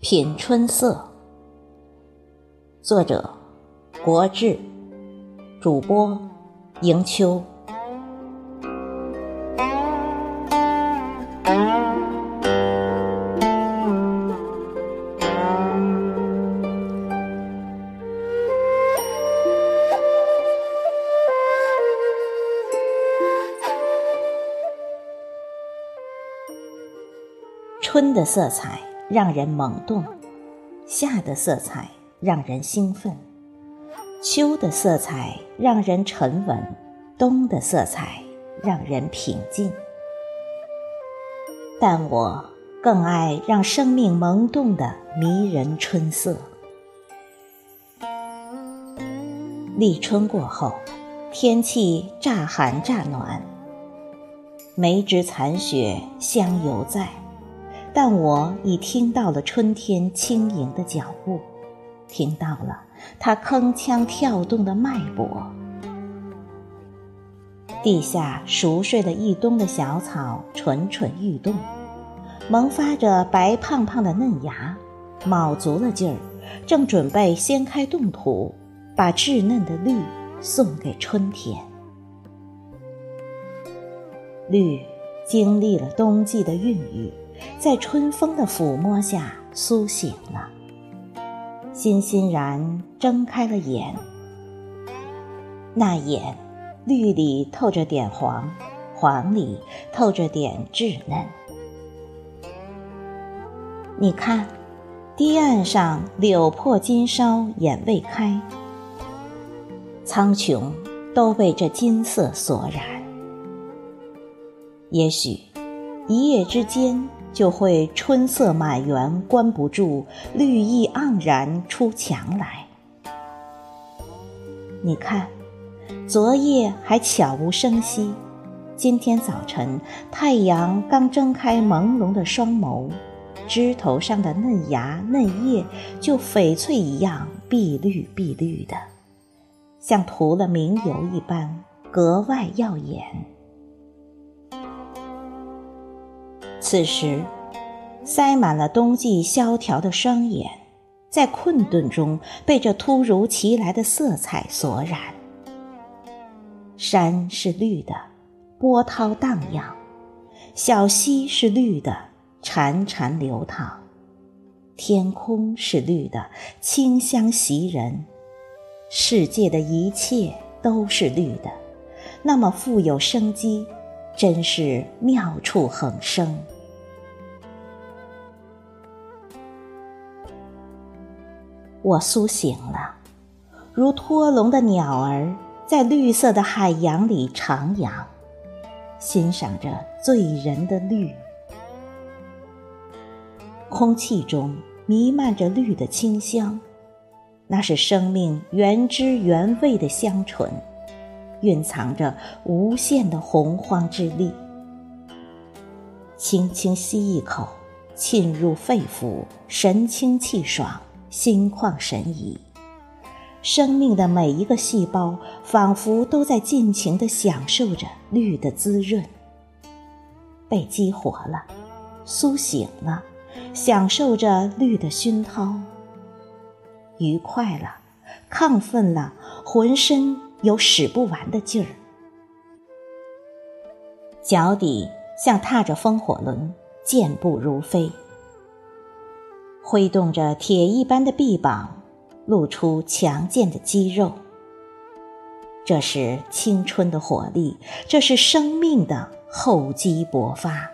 品春色，作者：国志，主播：迎秋。春的色彩。让人懵动，夏的色彩让人兴奋，秋的色彩让人沉稳，冬的色彩让人平静。但我更爱让生命萌动的迷人春色。立春过后，天气乍寒乍暖，梅枝残雪香犹在。但我已听到了春天轻盈的脚步，听到了它铿锵跳动的脉搏。地下熟睡了一冬的小草蠢蠢欲动，萌发着白胖胖的嫩芽，卯足了劲儿，正准备掀开冻土，把稚嫩的绿送给春天。绿经历了冬季的孕育。在春风的抚摸下苏醒了，欣欣然睁开了眼。那眼，绿里透着点黄，黄里透着点稚嫩。你看，堤岸上柳破金梢眼未开，苍穹都被这金色所染。也许，一夜之间。就会春色满园，关不住绿意盎然出墙来。你看，昨夜还悄无声息，今天早晨太阳刚睁开朦胧的双眸，枝头上的嫩芽嫩叶就翡翠一样碧绿碧绿的，像涂了明油一般，格外耀眼。此时，塞满了冬季萧条的双眼，在困顿中被这突如其来的色彩所染。山是绿的，波涛荡漾；小溪是绿的，潺潺流淌；天空是绿的，清香袭人。世界的一切都是绿的，那么富有生机。真是妙处横生。我苏醒了，如脱笼的鸟儿，在绿色的海洋里徜徉，欣赏着醉人的绿。空气中弥漫着绿的清香，那是生命原汁原味的香醇。蕴藏着无限的洪荒之力。轻轻吸一口，沁入肺腑，神清气爽，心旷神怡。生命的每一个细胞，仿佛都在尽情地享受着绿的滋润。被激活了，苏醒了，享受着绿的熏陶。愉快了，亢奋了，浑身。有使不完的劲儿，脚底像踏着风火轮，健步如飞，挥动着铁一般的臂膀，露出强健的肌肉。这是青春的活力，这是生命的厚积薄发。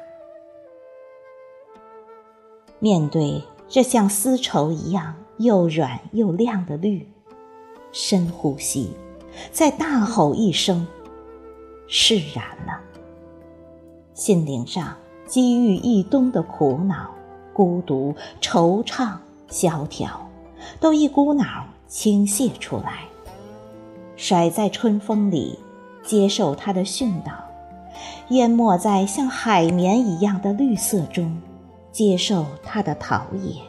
面对这像丝绸一样又软又亮的绿，深呼吸。再大吼一声，释然了。心灵上积郁一冬的苦恼、孤独、惆怅、萧条，都一股脑倾泻出来，甩在春风里，接受它的训导；淹没在像海绵一样的绿色中，接受它的陶冶。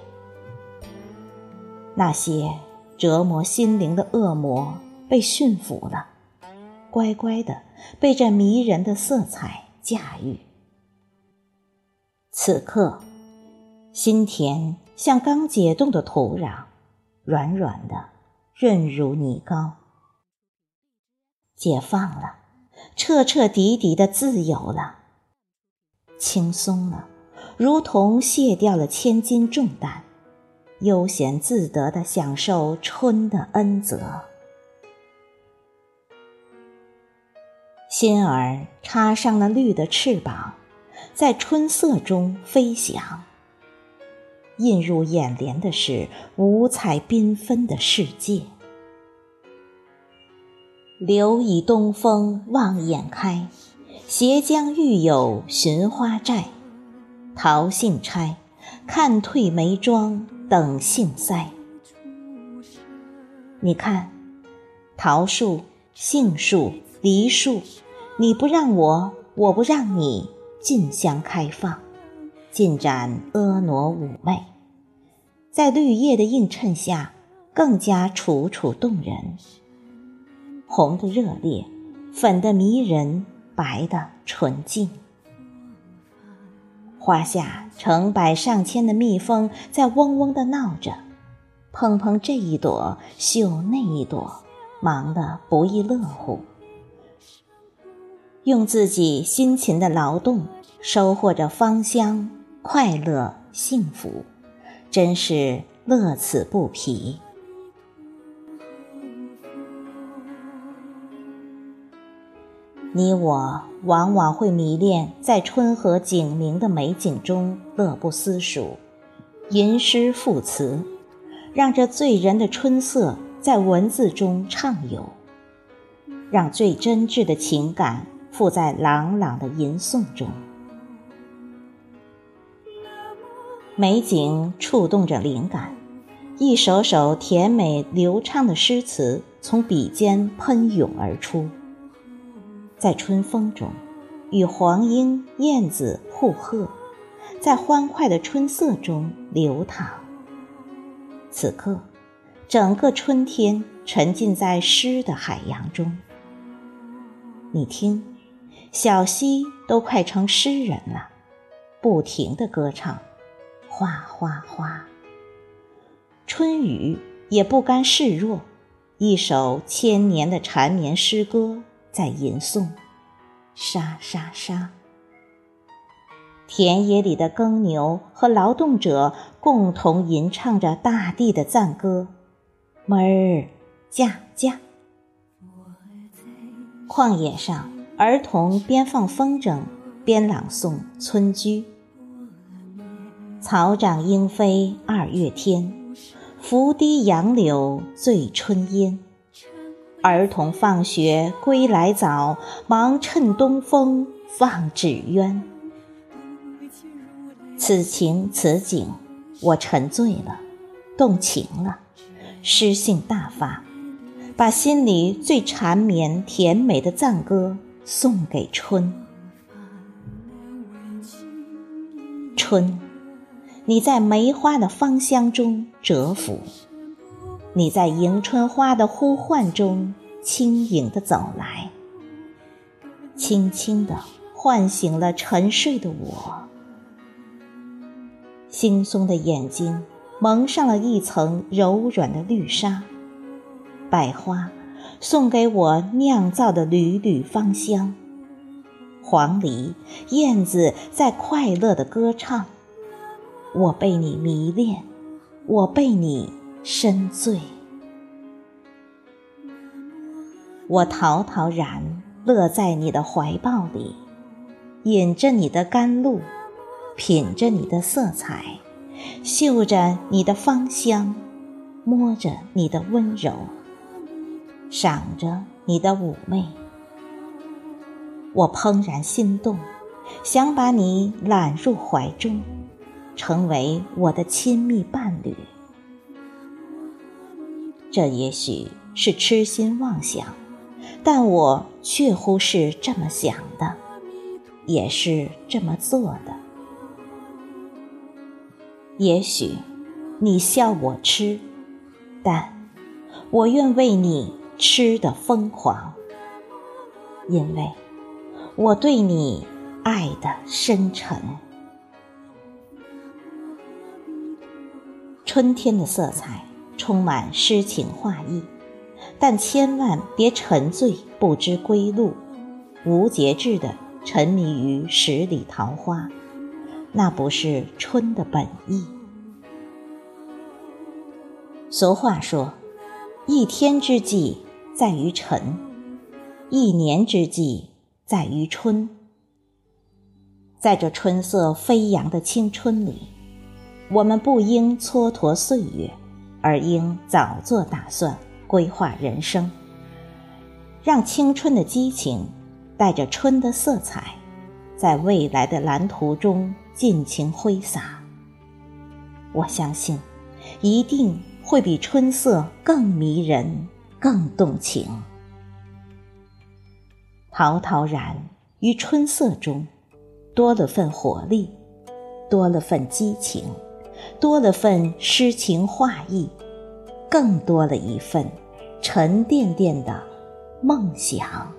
那些折磨心灵的恶魔被驯服了，乖乖的被这迷人的色彩驾驭。此刻，心田像刚解冻的土壤，软软的，润如泥膏。解放了，彻彻底底的自由了，轻松了，如同卸掉了千斤重担，悠闲自得的享受春的恩泽。心儿插上了绿的翅膀。在春色中飞翔，映入眼帘的是五彩缤纷的世界。留以东风望眼开，斜将欲有寻花寨。桃杏钗，看褪眉妆，等杏腮。你看，桃树、杏树、梨树，你不让我，我不让你。竞相开放，尽展婀娜妩媚，在绿叶的映衬下，更加楚楚动人。红的热烈，粉的迷人，白的纯净。花下成百上千的蜜蜂在嗡嗡的闹着，碰碰这一朵，嗅那一朵，忙得不亦乐乎。用自己辛勤的劳动，收获着芳香、快乐、幸福，真是乐此不疲。你我往往会迷恋在春和景明的美景中乐不思蜀，吟诗赋词，让这醉人的春色在文字中畅游，让最真挚的情感。附在朗朗的吟诵中，美景触动着灵感，一首首甜美流畅的诗词从笔尖喷涌而出，在春风中，与黄莺、燕子互和，在欢快的春色中流淌。此刻，整个春天沉浸在诗的海洋中。你听。小溪都快成诗人了，不停的歌唱，哗哗哗。春雨也不甘示弱，一首千年的缠绵诗歌在吟诵，沙沙沙。田野里的耕牛和劳动者共同吟唱着大地的赞歌，哞儿驾驾。旷野上。儿童边放风筝，边朗诵《村居》。草长莺飞二月天，拂堤杨柳醉春烟。儿童放学归来早，忙趁东风放纸鸢。此情此景，我沉醉了，动情了，诗兴大发，把心里最缠绵甜美的赞歌。送给春，春，你在梅花的芳香中蛰伏，你在迎春花的呼唤中轻盈地走来，轻轻地唤醒了沉睡的我。惺忪的眼睛蒙上了一层柔软的绿纱，百花。送给我酿造的缕缕芳香，黄鹂、燕子在快乐的歌唱，我被你迷恋，我被你深醉，我陶陶然乐在你的怀抱里，饮着你的甘露，品着你的色彩，嗅着你的芳香，摸着你的温柔。赏着你的妩媚，我怦然心动，想把你揽入怀中，成为我的亲密伴侣。这也许是痴心妄想，但我确乎是这么想的，也是这么做的。也许你笑我痴，但。我愿为你痴的疯狂，因为我对你爱的深沉。春天的色彩充满诗情画意，但千万别沉醉不知归路，无节制的沉迷于十里桃花，那不是春的本意。俗话说：“一天之计在于晨，一年之计在于春。”在这春色飞扬的青春里。我们不应蹉跎岁月，而应早做打算，规划人生，让青春的激情带着春的色彩，在未来的蓝图中尽情挥洒。我相信，一定会比春色更迷人、更动情。陶陶然于春色中，多了份活力，多了份激情。多了份诗情画意，更多了一份沉甸甸的梦想。